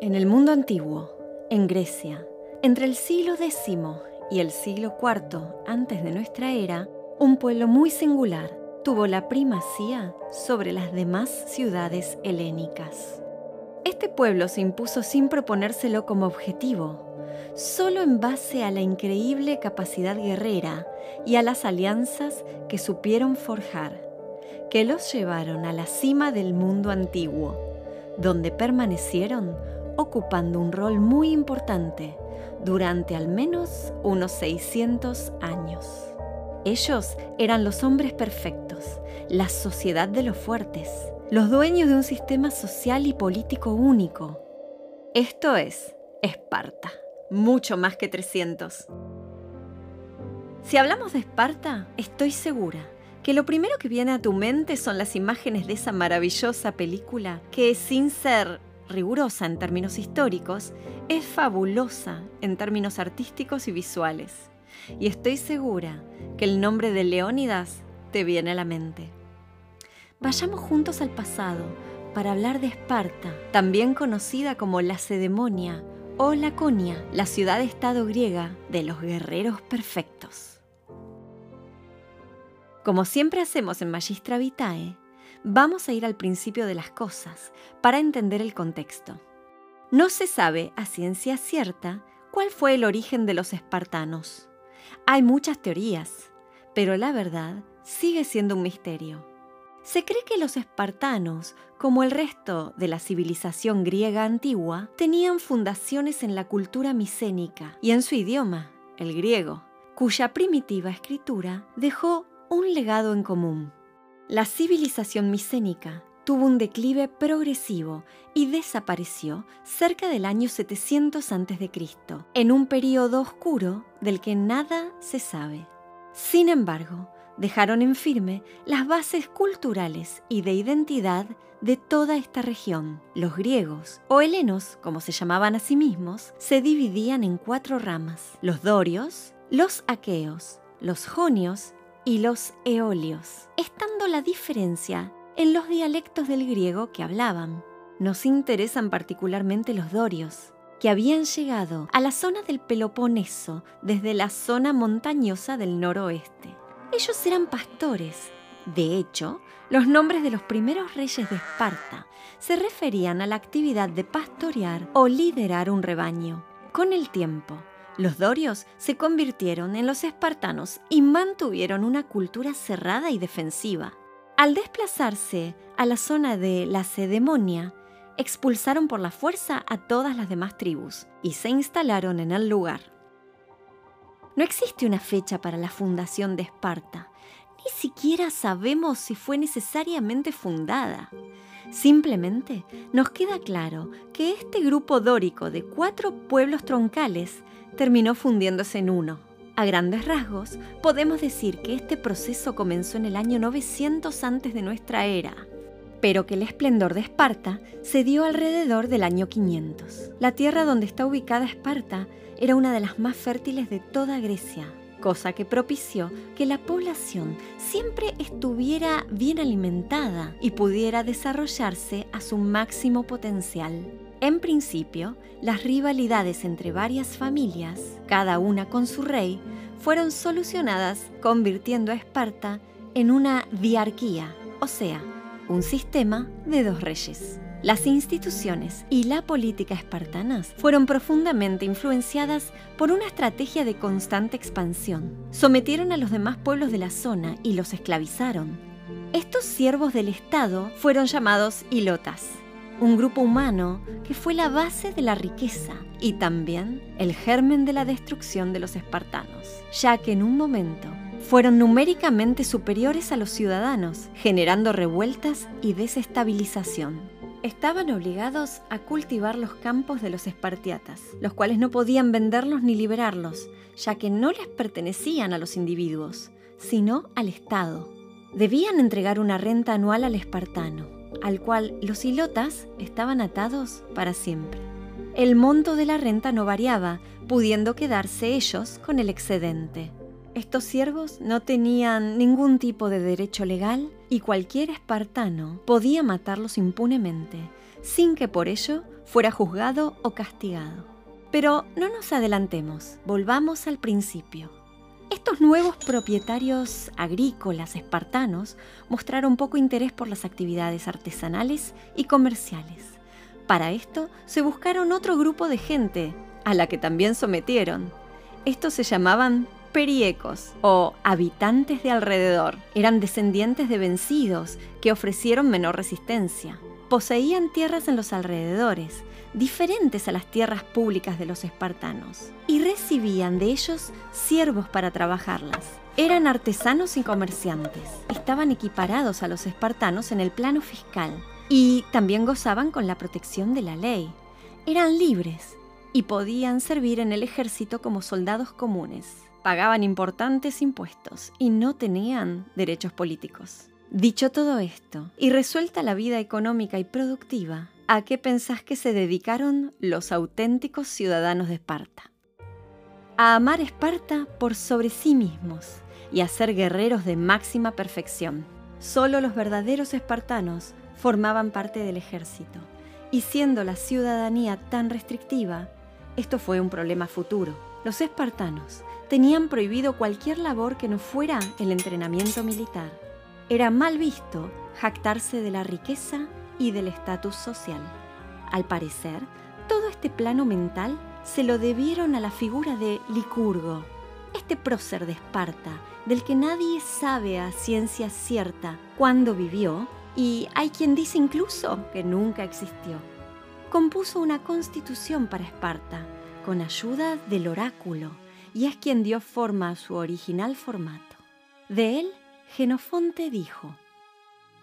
En el mundo antiguo, en Grecia, entre el siglo X y el siglo IV antes de nuestra era, un pueblo muy singular tuvo la primacía sobre las demás ciudades helénicas. Este pueblo se impuso sin proponérselo como objetivo, solo en base a la increíble capacidad guerrera y a las alianzas que supieron forjar, que los llevaron a la cima del mundo antiguo, donde permanecieron ocupando un rol muy importante durante al menos unos 600 años. Ellos eran los hombres perfectos, la sociedad de los fuertes, los dueños de un sistema social y político único. Esto es Esparta, mucho más que 300. Si hablamos de Esparta, estoy segura que lo primero que viene a tu mente son las imágenes de esa maravillosa película que, sin ser rigurosa en términos históricos, es fabulosa en términos artísticos y visuales. Y estoy segura que el nombre de Leónidas te viene a la mente. Vayamos juntos al pasado para hablar de Esparta, también conocida como la Cedemonia o Laconia, la ciudad-estado griega de los guerreros perfectos. Como siempre hacemos en Magistra Vitae, vamos a ir al principio de las cosas para entender el contexto. No se sabe a ciencia cierta cuál fue el origen de los espartanos. Hay muchas teorías, pero la verdad sigue siendo un misterio. Se cree que los espartanos, como el resto de la civilización griega antigua, tenían fundaciones en la cultura micénica y en su idioma, el griego, cuya primitiva escritura dejó un legado en común. La civilización micénica tuvo un declive progresivo y desapareció cerca del año 700 a.C., en un periodo oscuro del que nada se sabe. Sin embargo, dejaron en firme las bases culturales y de identidad de toda esta región. Los griegos, o helenos, como se llamaban a sí mismos, se dividían en cuatro ramas: los dorios, los aqueos, los jonios y los eolios, estando la diferencia en los dialectos del griego que hablaban. Nos interesan particularmente los dorios, que habían llegado a la zona del Peloponeso desde la zona montañosa del noroeste. Ellos eran pastores. De hecho, los nombres de los primeros reyes de Esparta se referían a la actividad de pastorear o liderar un rebaño. Con el tiempo, los dorios se convirtieron en los espartanos y mantuvieron una cultura cerrada y defensiva. Al desplazarse a la zona de la Cedemonia, expulsaron por la fuerza a todas las demás tribus y se instalaron en el lugar. No existe una fecha para la fundación de Esparta, ni siquiera sabemos si fue necesariamente fundada. Simplemente nos queda claro que este grupo dórico de cuatro pueblos troncales terminó fundiéndose en uno. A grandes rasgos, podemos decir que este proceso comenzó en el año 900 antes de nuestra era, pero que el esplendor de Esparta se dio alrededor del año 500. La tierra donde está ubicada Esparta era una de las más fértiles de toda Grecia, cosa que propició que la población siempre estuviera bien alimentada y pudiera desarrollarse a su máximo potencial. En principio, las rivalidades entre varias familias, cada una con su rey, fueron solucionadas convirtiendo a Esparta en una diarquía, o sea, un sistema de dos reyes. Las instituciones y la política espartanas fueron profundamente influenciadas por una estrategia de constante expansión. Sometieron a los demás pueblos de la zona y los esclavizaron. Estos siervos del Estado fueron llamados ilotas un grupo humano que fue la base de la riqueza y también el germen de la destrucción de los espartanos, ya que en un momento fueron numéricamente superiores a los ciudadanos, generando revueltas y desestabilización. Estaban obligados a cultivar los campos de los espartiatas, los cuales no podían venderlos ni liberarlos, ya que no les pertenecían a los individuos, sino al Estado. Debían entregar una renta anual al espartano, al cual los ilotas estaban atados para siempre. El monto de la renta no variaba, pudiendo quedarse ellos con el excedente. Estos siervos no tenían ningún tipo de derecho legal y cualquier espartano podía matarlos impunemente, sin que por ello fuera juzgado o castigado. Pero no nos adelantemos, volvamos al principio. Estos nuevos propietarios agrícolas espartanos mostraron poco interés por las actividades artesanales y comerciales. Para esto se buscaron otro grupo de gente, a la que también sometieron. Estos se llamaban periecos o habitantes de alrededor. Eran descendientes de vencidos que ofrecieron menor resistencia. Poseían tierras en los alrededores, diferentes a las tierras públicas de los espartanos, y recibían de ellos siervos para trabajarlas. Eran artesanos y comerciantes. Estaban equiparados a los espartanos en el plano fiscal y también gozaban con la protección de la ley. Eran libres y podían servir en el ejército como soldados comunes. Pagaban importantes impuestos y no tenían derechos políticos. Dicho todo esto, y resuelta la vida económica y productiva, ¿a qué pensás que se dedicaron los auténticos ciudadanos de Esparta? A amar Esparta por sobre sí mismos y a ser guerreros de máxima perfección. Solo los verdaderos espartanos formaban parte del ejército, y siendo la ciudadanía tan restrictiva, esto fue un problema futuro. Los espartanos tenían prohibido cualquier labor que no fuera el entrenamiento militar. Era mal visto jactarse de la riqueza y del estatus social. Al parecer, todo este plano mental se lo debieron a la figura de Licurgo, este prócer de Esparta, del que nadie sabe a ciencia cierta cuándo vivió y hay quien dice incluso que nunca existió. Compuso una constitución para Esparta con ayuda del oráculo y es quien dio forma a su original formato. De él, Genofonte dijo,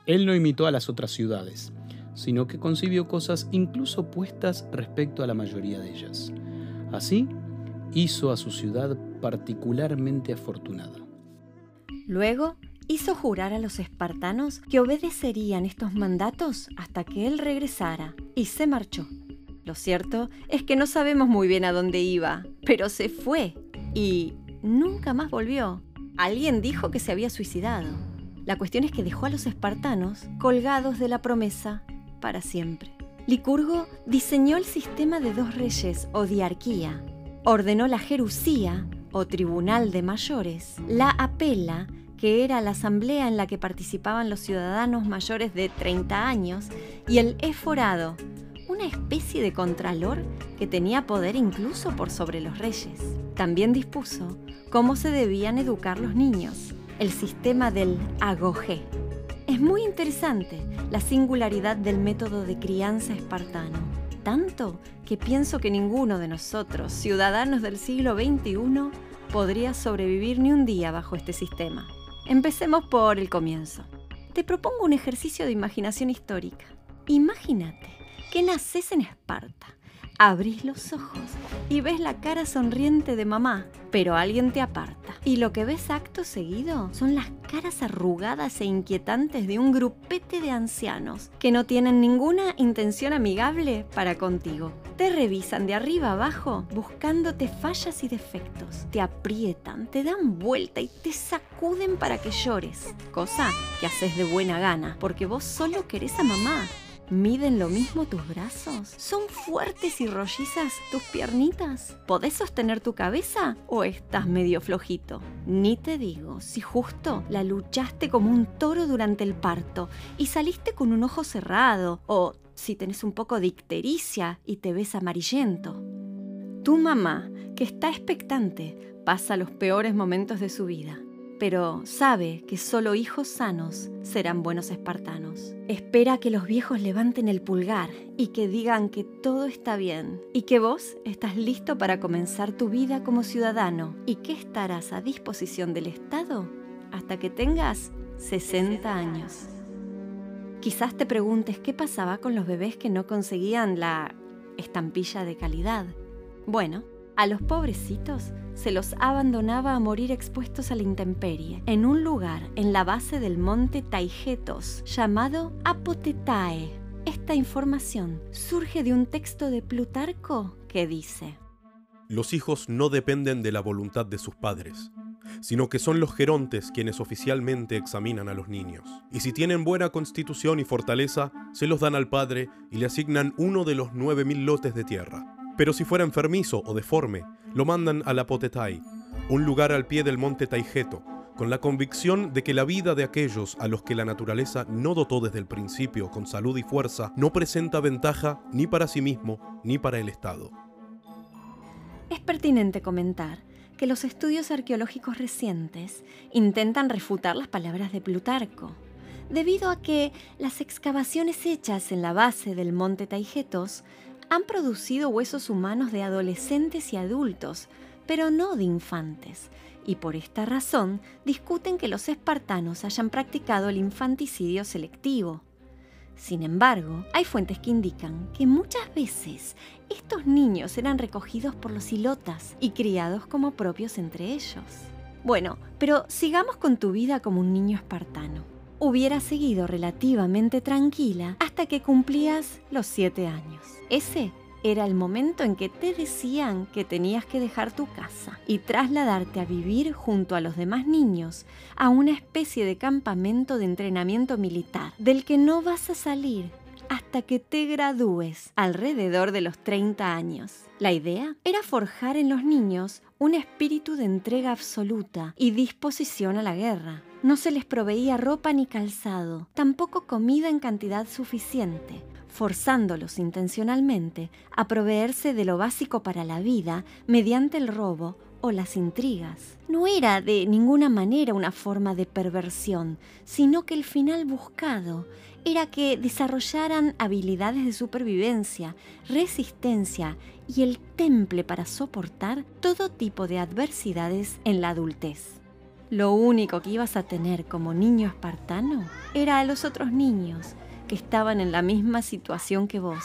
Él no imitó a las otras ciudades, sino que concibió cosas incluso opuestas respecto a la mayoría de ellas. Así, hizo a su ciudad particularmente afortunada. Luego, hizo jurar a los espartanos que obedecerían estos mandatos hasta que él regresara, y se marchó. Lo cierto es que no sabemos muy bien a dónde iba, pero se fue y nunca más volvió. Alguien dijo que se había suicidado. La cuestión es que dejó a los espartanos colgados de la promesa para siempre. Licurgo diseñó el sistema de dos reyes o diarquía. Ordenó la jerusía o tribunal de mayores, la apela, que era la asamblea en la que participaban los ciudadanos mayores de 30 años, y el eforado, una especie de contralor que tenía poder incluso por sobre los reyes. También dispuso cómo se debían educar los niños, el sistema del agogé. Muy interesante la singularidad del método de crianza espartano, tanto que pienso que ninguno de nosotros, ciudadanos del siglo XXI, podría sobrevivir ni un día bajo este sistema. Empecemos por el comienzo. Te propongo un ejercicio de imaginación histórica. Imagínate que naces en Esparta abrís los ojos y ves la cara sonriente de mamá, pero alguien te aparta. Y lo que ves acto seguido son las caras arrugadas e inquietantes de un grupete de ancianos que no tienen ninguna intención amigable para contigo. Te revisan de arriba abajo buscándote fallas y defectos. Te aprietan, te dan vuelta y te sacuden para que llores. Cosa que haces de buena gana, porque vos solo querés a mamá ¿Miden lo mismo tus brazos? ¿Son fuertes y rollizas tus piernitas? ¿Podés sostener tu cabeza o estás medio flojito? Ni te digo si justo la luchaste como un toro durante el parto y saliste con un ojo cerrado o si tenés un poco de ictericia y te ves amarillento. Tu mamá, que está expectante, pasa los peores momentos de su vida pero sabe que solo hijos sanos serán buenos espartanos. Espera que los viejos levanten el pulgar y que digan que todo está bien y que vos estás listo para comenzar tu vida como ciudadano y que estarás a disposición del Estado hasta que tengas 60 años. Quizás te preguntes qué pasaba con los bebés que no conseguían la estampilla de calidad. Bueno, a los pobrecitos se los abandonaba a morir expuestos a la intemperie, en un lugar en la base del monte Taigetos llamado Apotetae. Esta información surge de un texto de Plutarco que dice, Los hijos no dependen de la voluntad de sus padres, sino que son los gerontes quienes oficialmente examinan a los niños. Y si tienen buena constitución y fortaleza, se los dan al padre y le asignan uno de los 9.000 lotes de tierra. Pero si fuera enfermizo o deforme, lo mandan a la Potetai, un lugar al pie del monte Taijeto, con la convicción de que la vida de aquellos a los que la naturaleza no dotó desde el principio con salud y fuerza no presenta ventaja ni para sí mismo ni para el Estado. Es pertinente comentar que los estudios arqueológicos recientes intentan refutar las palabras de Plutarco, debido a que las excavaciones hechas en la base del monte Taigetos han producido huesos humanos de adolescentes y adultos, pero no de infantes, y por esta razón discuten que los espartanos hayan practicado el infanticidio selectivo. Sin embargo, hay fuentes que indican que muchas veces estos niños eran recogidos por los ilotas y criados como propios entre ellos. Bueno, pero sigamos con tu vida como un niño espartano. Hubiera seguido relativamente tranquila hasta que cumplías los siete años. Ese era el momento en que te decían que tenías que dejar tu casa y trasladarte a vivir junto a los demás niños a una especie de campamento de entrenamiento militar del que no vas a salir hasta que te gradúes alrededor de los 30 años. La idea era forjar en los niños un espíritu de entrega absoluta y disposición a la guerra. No se les proveía ropa ni calzado, tampoco comida en cantidad suficiente, forzándolos intencionalmente a proveerse de lo básico para la vida mediante el robo o las intrigas. No era de ninguna manera una forma de perversión, sino que el final buscado era que desarrollaran habilidades de supervivencia, resistencia y el temple para soportar todo tipo de adversidades en la adultez. Lo único que ibas a tener como niño espartano era a los otros niños que estaban en la misma situación que vos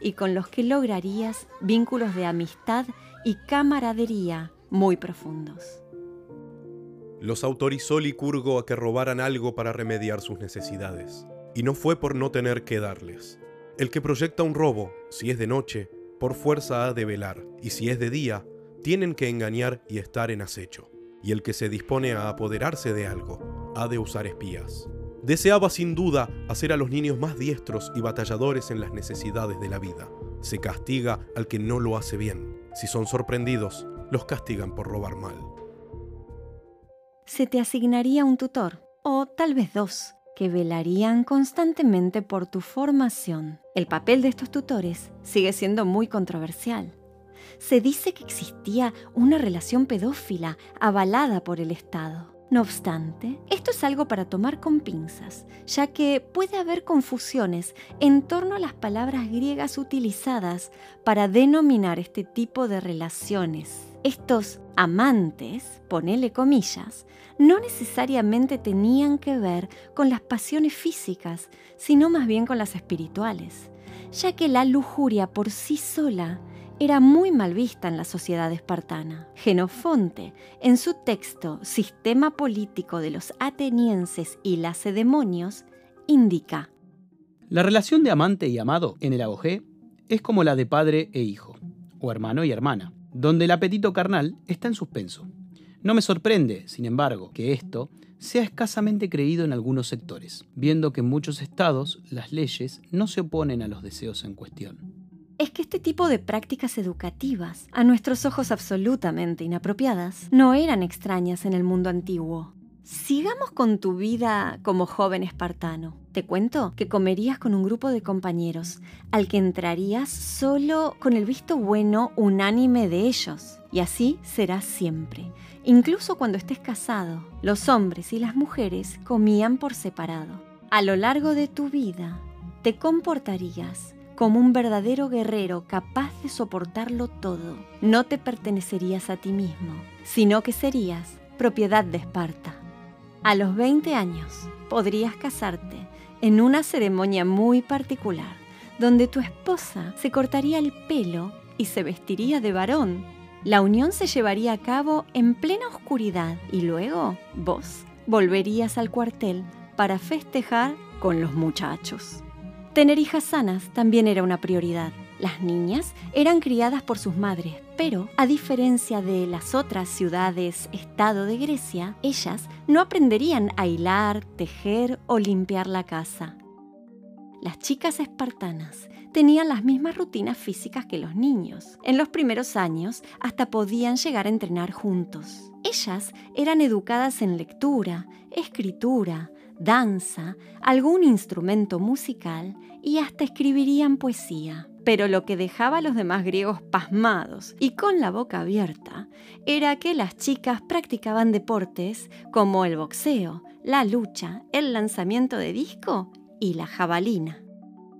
y con los que lograrías vínculos de amistad y camaradería muy profundos. Los autorizó Licurgo a que robaran algo para remediar sus necesidades, y no fue por no tener que darles. El que proyecta un robo, si es de noche, por fuerza ha de velar, y si es de día, tienen que engañar y estar en acecho. Y el que se dispone a apoderarse de algo, ha de usar espías. Deseaba sin duda hacer a los niños más diestros y batalladores en las necesidades de la vida. Se castiga al que no lo hace bien. Si son sorprendidos, los castigan por robar mal. Se te asignaría un tutor, o tal vez dos, que velarían constantemente por tu formación. El papel de estos tutores sigue siendo muy controversial. Se dice que existía una relación pedófila avalada por el Estado. No obstante, esto es algo para tomar con pinzas, ya que puede haber confusiones en torno a las palabras griegas utilizadas para denominar este tipo de relaciones. Estos amantes, ponele comillas, no necesariamente tenían que ver con las pasiones físicas, sino más bien con las espirituales, ya que la lujuria por sí sola era muy mal vista en la sociedad espartana. Genofonte, en su texto Sistema político de los atenienses y lacedemonios, indica: La relación de amante y amado en el abogé es como la de padre e hijo, o hermano y hermana, donde el apetito carnal está en suspenso. No me sorprende, sin embargo, que esto sea escasamente creído en algunos sectores, viendo que en muchos estados las leyes no se oponen a los deseos en cuestión es que este tipo de prácticas educativas, a nuestros ojos absolutamente inapropiadas, no eran extrañas en el mundo antiguo. Sigamos con tu vida como joven espartano. Te cuento que comerías con un grupo de compañeros, al que entrarías solo con el visto bueno unánime de ellos. Y así será siempre. Incluso cuando estés casado, los hombres y las mujeres comían por separado. A lo largo de tu vida, te comportarías como un verdadero guerrero capaz de soportarlo todo. No te pertenecerías a ti mismo, sino que serías propiedad de Esparta. A los 20 años podrías casarte en una ceremonia muy particular, donde tu esposa se cortaría el pelo y se vestiría de varón. La unión se llevaría a cabo en plena oscuridad y luego vos volverías al cuartel para festejar con los muchachos. Tener hijas sanas también era una prioridad. Las niñas eran criadas por sus madres, pero a diferencia de las otras ciudades-estado de Grecia, ellas no aprenderían a hilar, tejer o limpiar la casa. Las chicas espartanas tenían las mismas rutinas físicas que los niños. En los primeros años hasta podían llegar a entrenar juntos. Ellas eran educadas en lectura, escritura, danza, algún instrumento musical y hasta escribirían poesía. Pero lo que dejaba a los demás griegos pasmados y con la boca abierta era que las chicas practicaban deportes como el boxeo, la lucha, el lanzamiento de disco y la jabalina.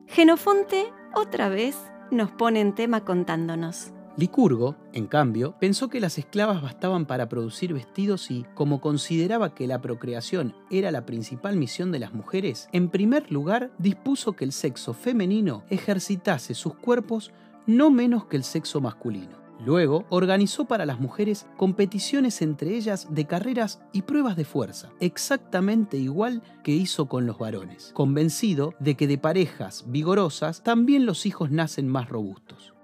Genofonte otra vez nos pone en tema contándonos. Licurgo, en cambio, pensó que las esclavas bastaban para producir vestidos y, como consideraba que la procreación era la principal misión de las mujeres, en primer lugar dispuso que el sexo femenino ejercitase sus cuerpos no menos que el sexo masculino. Luego organizó para las mujeres competiciones entre ellas de carreras y pruebas de fuerza, exactamente igual que hizo con los varones, convencido de que de parejas vigorosas también los hijos nacen más robustos.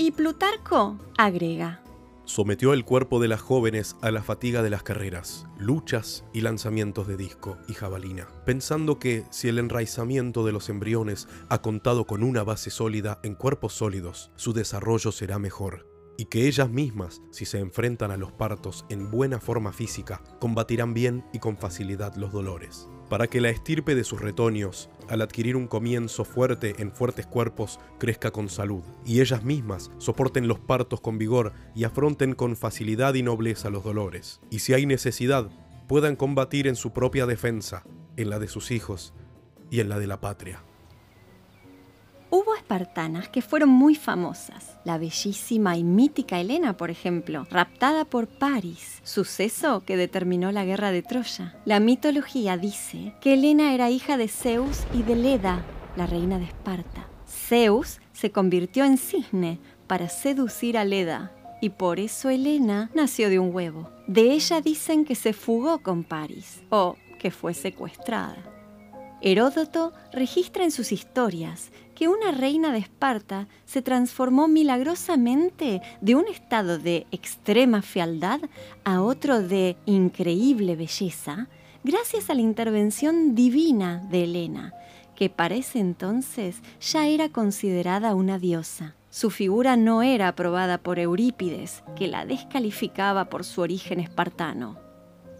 Y Plutarco agrega, sometió el cuerpo de las jóvenes a la fatiga de las carreras, luchas y lanzamientos de disco y jabalina, pensando que si el enraizamiento de los embriones ha contado con una base sólida en cuerpos sólidos, su desarrollo será mejor, y que ellas mismas, si se enfrentan a los partos en buena forma física, combatirán bien y con facilidad los dolores para que la estirpe de sus retoños, al adquirir un comienzo fuerte en fuertes cuerpos, crezca con salud, y ellas mismas soporten los partos con vigor y afronten con facilidad y nobleza los dolores, y si hay necesidad, puedan combatir en su propia defensa, en la de sus hijos y en la de la patria. Hubo espartanas que fueron muy famosas. La bellísima y mítica Helena, por ejemplo, raptada por Paris, suceso que determinó la guerra de Troya. La mitología dice que Helena era hija de Zeus y de Leda, la reina de Esparta. Zeus se convirtió en cisne para seducir a Leda, y por eso Helena nació de un huevo. De ella dicen que se fugó con Paris o que fue secuestrada. Heródoto registra en sus historias que una reina de Esparta se transformó milagrosamente de un estado de extrema fealdad a otro de increíble belleza, gracias a la intervención divina de Helena, que para ese entonces ya era considerada una diosa. Su figura no era aprobada por Eurípides, que la descalificaba por su origen espartano.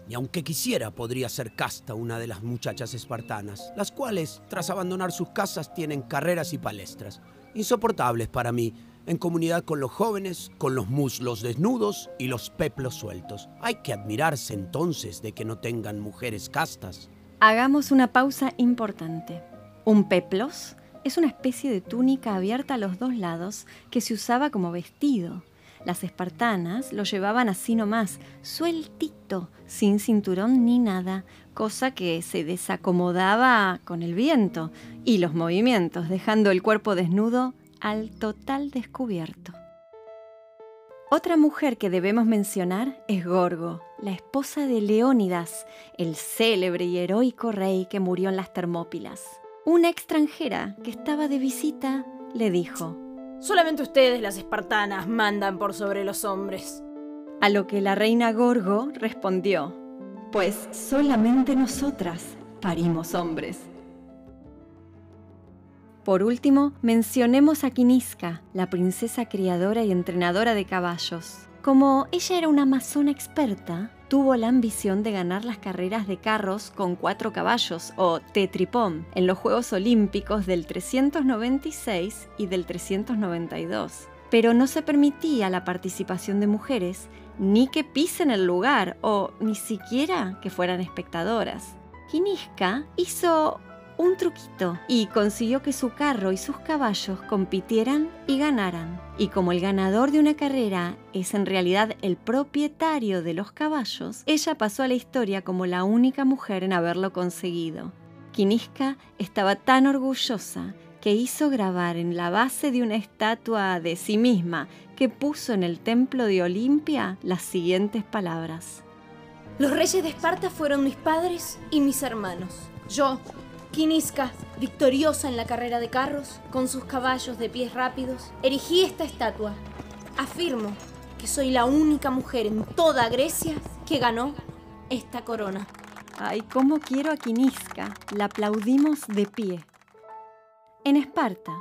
Y aunque quisiera, podría ser casta una de las muchachas espartanas, las cuales, tras abandonar sus casas, tienen carreras y palestras, insoportables para mí, en comunidad con los jóvenes, con los muslos desnudos y los peplos sueltos. Hay que admirarse entonces de que no tengan mujeres castas. Hagamos una pausa importante. Un peplos es una especie de túnica abierta a los dos lados que se usaba como vestido. Las espartanas lo llevaban así nomás, sueltito, sin cinturón ni nada, cosa que se desacomodaba con el viento y los movimientos, dejando el cuerpo desnudo al total descubierto. Otra mujer que debemos mencionar es Gorgo, la esposa de Leónidas, el célebre y heroico rey que murió en las Termópilas. Una extranjera que estaba de visita le dijo, Solamente ustedes, las espartanas, mandan por sobre los hombres. A lo que la reina Gorgo respondió, pues solamente nosotras parimos hombres. Por último, mencionemos a Quinisca, la princesa criadora y entrenadora de caballos. Como ella era una amazona experta, tuvo la ambición de ganar las carreras de carros con cuatro caballos o tetripom en los Juegos Olímpicos del 396 y del 392. Pero no se permitía la participación de mujeres ni que pisen el lugar o ni siquiera que fueran espectadoras. Kiniska hizo un truquito y consiguió que su carro y sus caballos compitieran y ganaran. Y como el ganador de una carrera es en realidad el propietario de los caballos, ella pasó a la historia como la única mujer en haberlo conseguido. Kiniska estaba tan orgullosa que hizo grabar en la base de una estatua de sí misma que puso en el templo de Olimpia las siguientes palabras. Los reyes de Esparta fueron mis padres y mis hermanos. Yo, Kinisca, victoriosa en la carrera de carros, con sus caballos de pies rápidos, erigí esta estatua. Afirmo que soy la única mujer en toda Grecia que ganó esta corona. Ay, cómo quiero a Quinisca. La aplaudimos de pie. En Esparta,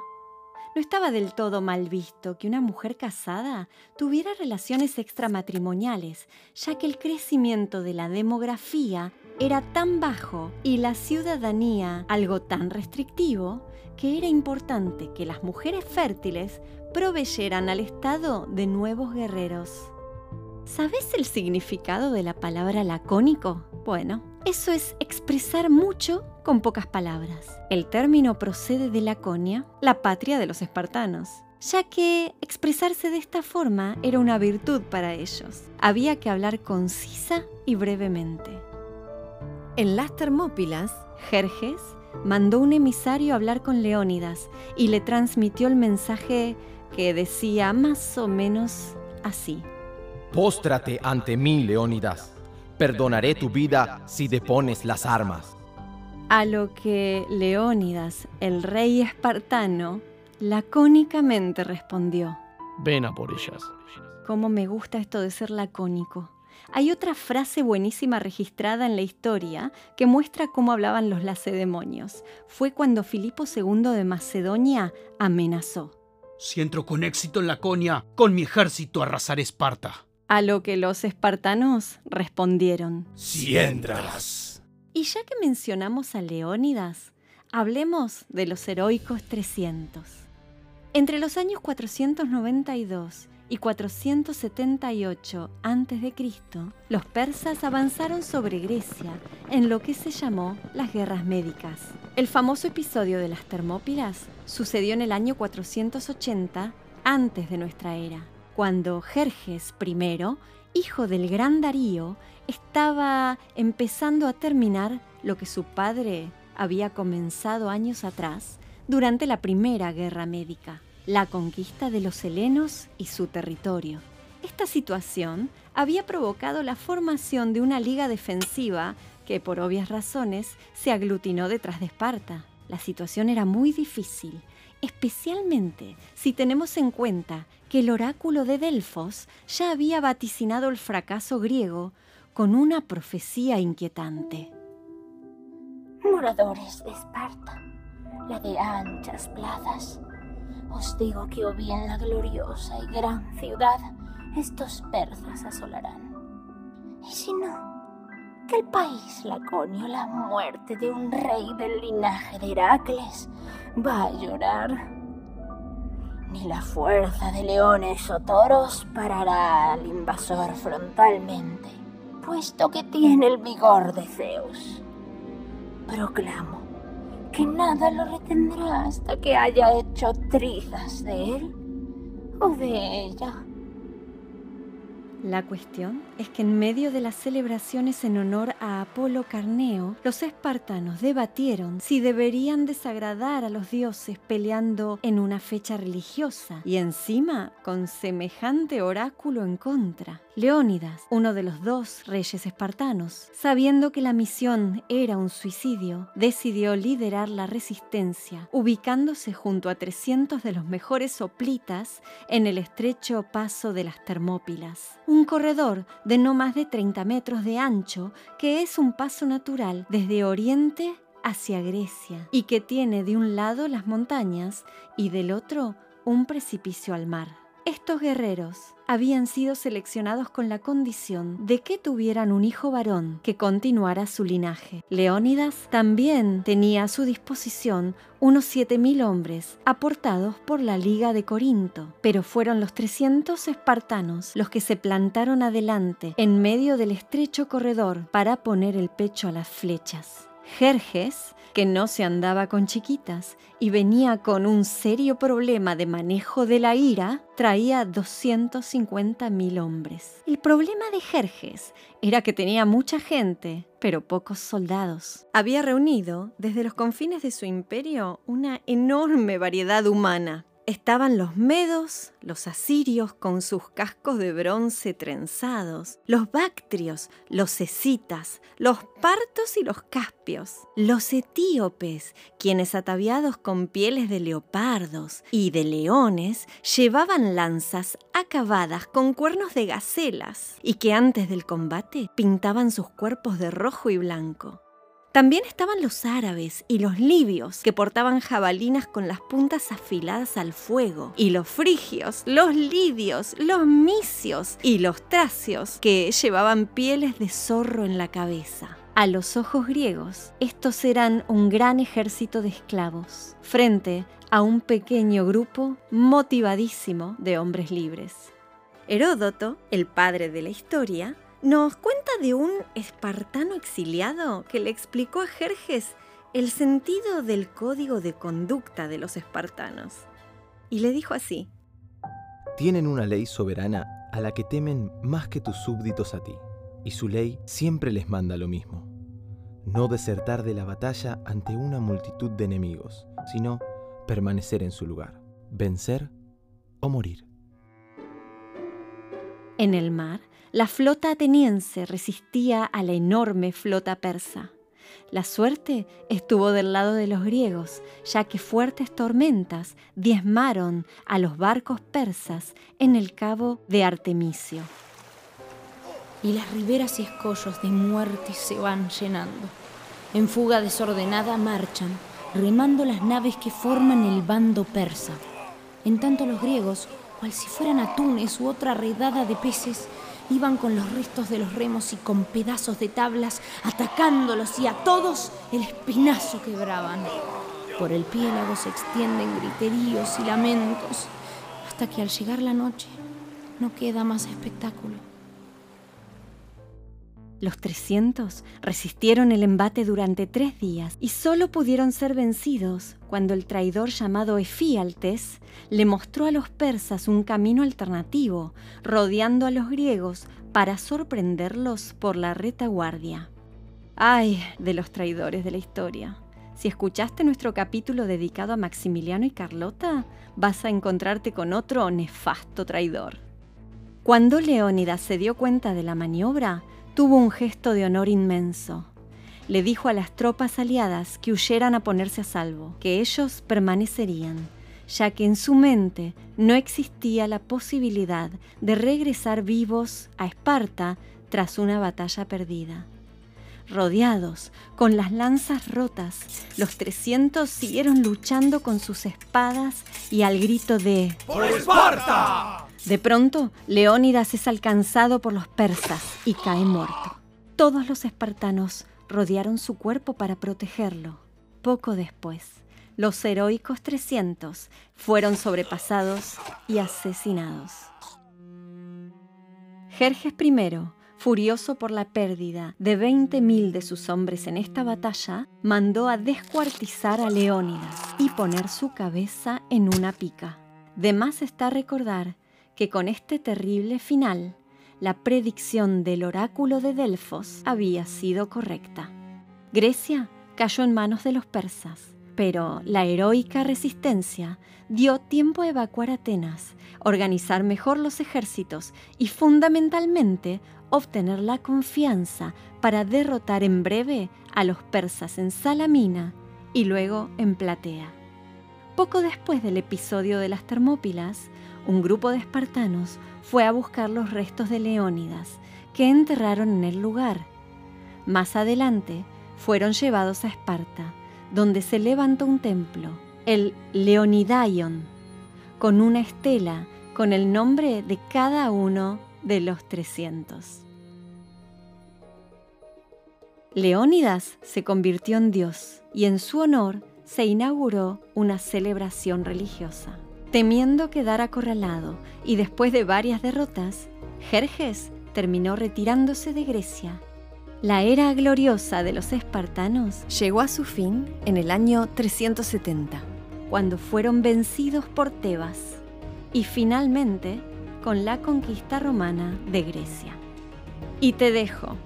no estaba del todo mal visto que una mujer casada tuviera relaciones extramatrimoniales, ya que el crecimiento de la demografía era tan bajo y la ciudadanía algo tan restrictivo que era importante que las mujeres fértiles proveyeran al Estado de nuevos guerreros. ¿Sabes el significado de la palabra lacónico? Bueno, eso es expresar mucho con pocas palabras. El término procede de Laconia, la patria de los espartanos, ya que expresarse de esta forma era una virtud para ellos. Había que hablar concisa y brevemente. En las Termópilas, Jerjes mandó un emisario a hablar con Leónidas y le transmitió el mensaje que decía más o menos así. Póstrate ante mí, Leónidas. Perdonaré tu vida si depones las armas. A lo que Leónidas, el rey espartano, lacónicamente respondió. Ven a por ellas. Cómo me gusta esto de ser lacónico. Hay otra frase buenísima registrada en la historia que muestra cómo hablaban los lacedemonios. Fue cuando Filipo II de Macedonia amenazó. Si entro con éxito en Laconia, con mi ejército arrasaré Esparta. A lo que los espartanos respondieron. Si entras. Y ya que mencionamos a Leónidas, hablemos de los heroicos 300. Entre los años 492 y 478 a.C., los persas avanzaron sobre Grecia en lo que se llamó las guerras médicas. El famoso episodio de las Termópilas sucedió en el año 480 antes de nuestra era cuando Jerjes I, hijo del gran Darío, estaba empezando a terminar lo que su padre había comenzado años atrás durante la Primera Guerra Médica, la conquista de los helenos y su territorio. Esta situación había provocado la formación de una liga defensiva que por obvias razones se aglutinó detrás de Esparta. La situación era muy difícil especialmente si tenemos en cuenta que el oráculo de Delfos ya había vaticinado el fracaso griego con una profecía inquietante. Moradores de Esparta, la de anchas plazas, os digo que o bien la gloriosa y gran ciudad estos persas asolarán, y si no, que el país laconio, la muerte de un rey del linaje de Heracles, va a llorar. Ni la fuerza de leones o toros parará al invasor frontalmente, puesto que tiene el vigor de Zeus. Proclamo que nada lo retendrá hasta que haya hecho trizas de él o de ella. La cuestión es que en medio de las celebraciones en honor a Apolo Carneo, los espartanos debatieron si deberían desagradar a los dioses peleando en una fecha religiosa y encima con semejante oráculo en contra. Leónidas, uno de los dos reyes espartanos, sabiendo que la misión era un suicidio, decidió liderar la resistencia, ubicándose junto a 300 de los mejores soplitas en el estrecho paso de las Termópilas, un corredor de no más de 30 metros de ancho que es un paso natural desde Oriente hacia Grecia y que tiene de un lado las montañas y del otro un precipicio al mar. Estos guerreros habían sido seleccionados con la condición de que tuvieran un hijo varón que continuara su linaje. Leónidas también tenía a su disposición unos 7.000 hombres aportados por la Liga de Corinto, pero fueron los 300 espartanos los que se plantaron adelante en medio del estrecho corredor para poner el pecho a las flechas. Jerjes, que no se andaba con chiquitas y venía con un serio problema de manejo de la ira, traía 250.000 hombres. El problema de Jerjes era que tenía mucha gente, pero pocos soldados. Había reunido desde los confines de su imperio una enorme variedad humana. Estaban los medos, los asirios con sus cascos de bronce trenzados, los bactrios, los escitas, los partos y los caspios, los etíopes, quienes ataviados con pieles de leopardos y de leones llevaban lanzas acabadas con cuernos de gacelas y que antes del combate pintaban sus cuerpos de rojo y blanco. También estaban los árabes y los libios, que portaban jabalinas con las puntas afiladas al fuego, y los frigios, los lidios, los misios y los tracios, que llevaban pieles de zorro en la cabeza. A los ojos griegos, estos eran un gran ejército de esclavos, frente a un pequeño grupo motivadísimo de hombres libres. Heródoto, el padre de la historia, nos cuenta de un espartano exiliado que le explicó a Jerjes el sentido del código de conducta de los espartanos. Y le dijo así, Tienen una ley soberana a la que temen más que tus súbditos a ti, y su ley siempre les manda lo mismo. No desertar de la batalla ante una multitud de enemigos, sino permanecer en su lugar, vencer o morir. En el mar, la flota ateniense resistía a la enorme flota persa. La suerte estuvo del lado de los griegos, ya que fuertes tormentas diezmaron a los barcos persas en el cabo de Artemisio. Y las riberas y escollos de muerte se van llenando. En fuga desordenada marchan, remando las naves que forman el bando persa. En tanto los griegos, cual si fueran atunes u otra redada de peces, iban con los restos de los remos y con pedazos de tablas atacándolos y a todos el espinazo quebraban. Por el piélago se extienden griteríos y lamentos hasta que al llegar la noche no queda más espectáculo. Los 300 resistieron el embate durante tres días y solo pudieron ser vencidos cuando el traidor llamado Efíaltes le mostró a los persas un camino alternativo, rodeando a los griegos para sorprenderlos por la retaguardia. ¡Ay! de los traidores de la historia. Si escuchaste nuestro capítulo dedicado a Maximiliano y Carlota, vas a encontrarte con otro nefasto traidor. Cuando Leónidas se dio cuenta de la maniobra, tuvo un gesto de honor inmenso. Le dijo a las tropas aliadas que huyeran a ponerse a salvo, que ellos permanecerían, ya que en su mente no existía la posibilidad de regresar vivos a Esparta tras una batalla perdida. Rodeados, con las lanzas rotas, los 300 siguieron luchando con sus espadas y al grito de ¡Por Esparta! De pronto, Leónidas es alcanzado por los persas y cae muerto. Todos los espartanos rodearon su cuerpo para protegerlo. Poco después, los heroicos 300 fueron sobrepasados y asesinados. Jerjes I, furioso por la pérdida de 20.000 de sus hombres en esta batalla, mandó a descuartizar a Leónidas y poner su cabeza en una pica. De más está recordar que con este terrible final, la predicción del oráculo de Delfos había sido correcta. Grecia cayó en manos de los persas, pero la heroica resistencia dio tiempo a evacuar Atenas, organizar mejor los ejércitos y fundamentalmente obtener la confianza para derrotar en breve a los persas en Salamina y luego en Platea. Poco después del episodio de las Termópilas, un grupo de espartanos fue a buscar los restos de Leónidas, que enterraron en el lugar. Más adelante, fueron llevados a Esparta, donde se levantó un templo, el Leonidaion, con una estela con el nombre de cada uno de los 300. Leónidas se convirtió en dios y en su honor se inauguró una celebración religiosa. Temiendo quedar acorralado y después de varias derrotas, Jerjes terminó retirándose de Grecia. La era gloriosa de los espartanos llegó a su fin en el año 370, cuando fueron vencidos por Tebas y finalmente con la conquista romana de Grecia. Y te dejo,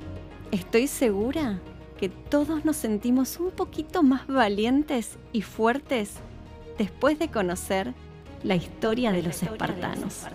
estoy segura que todos nos sentimos un poquito más valientes y fuertes después de conocer la historia de los espartanos.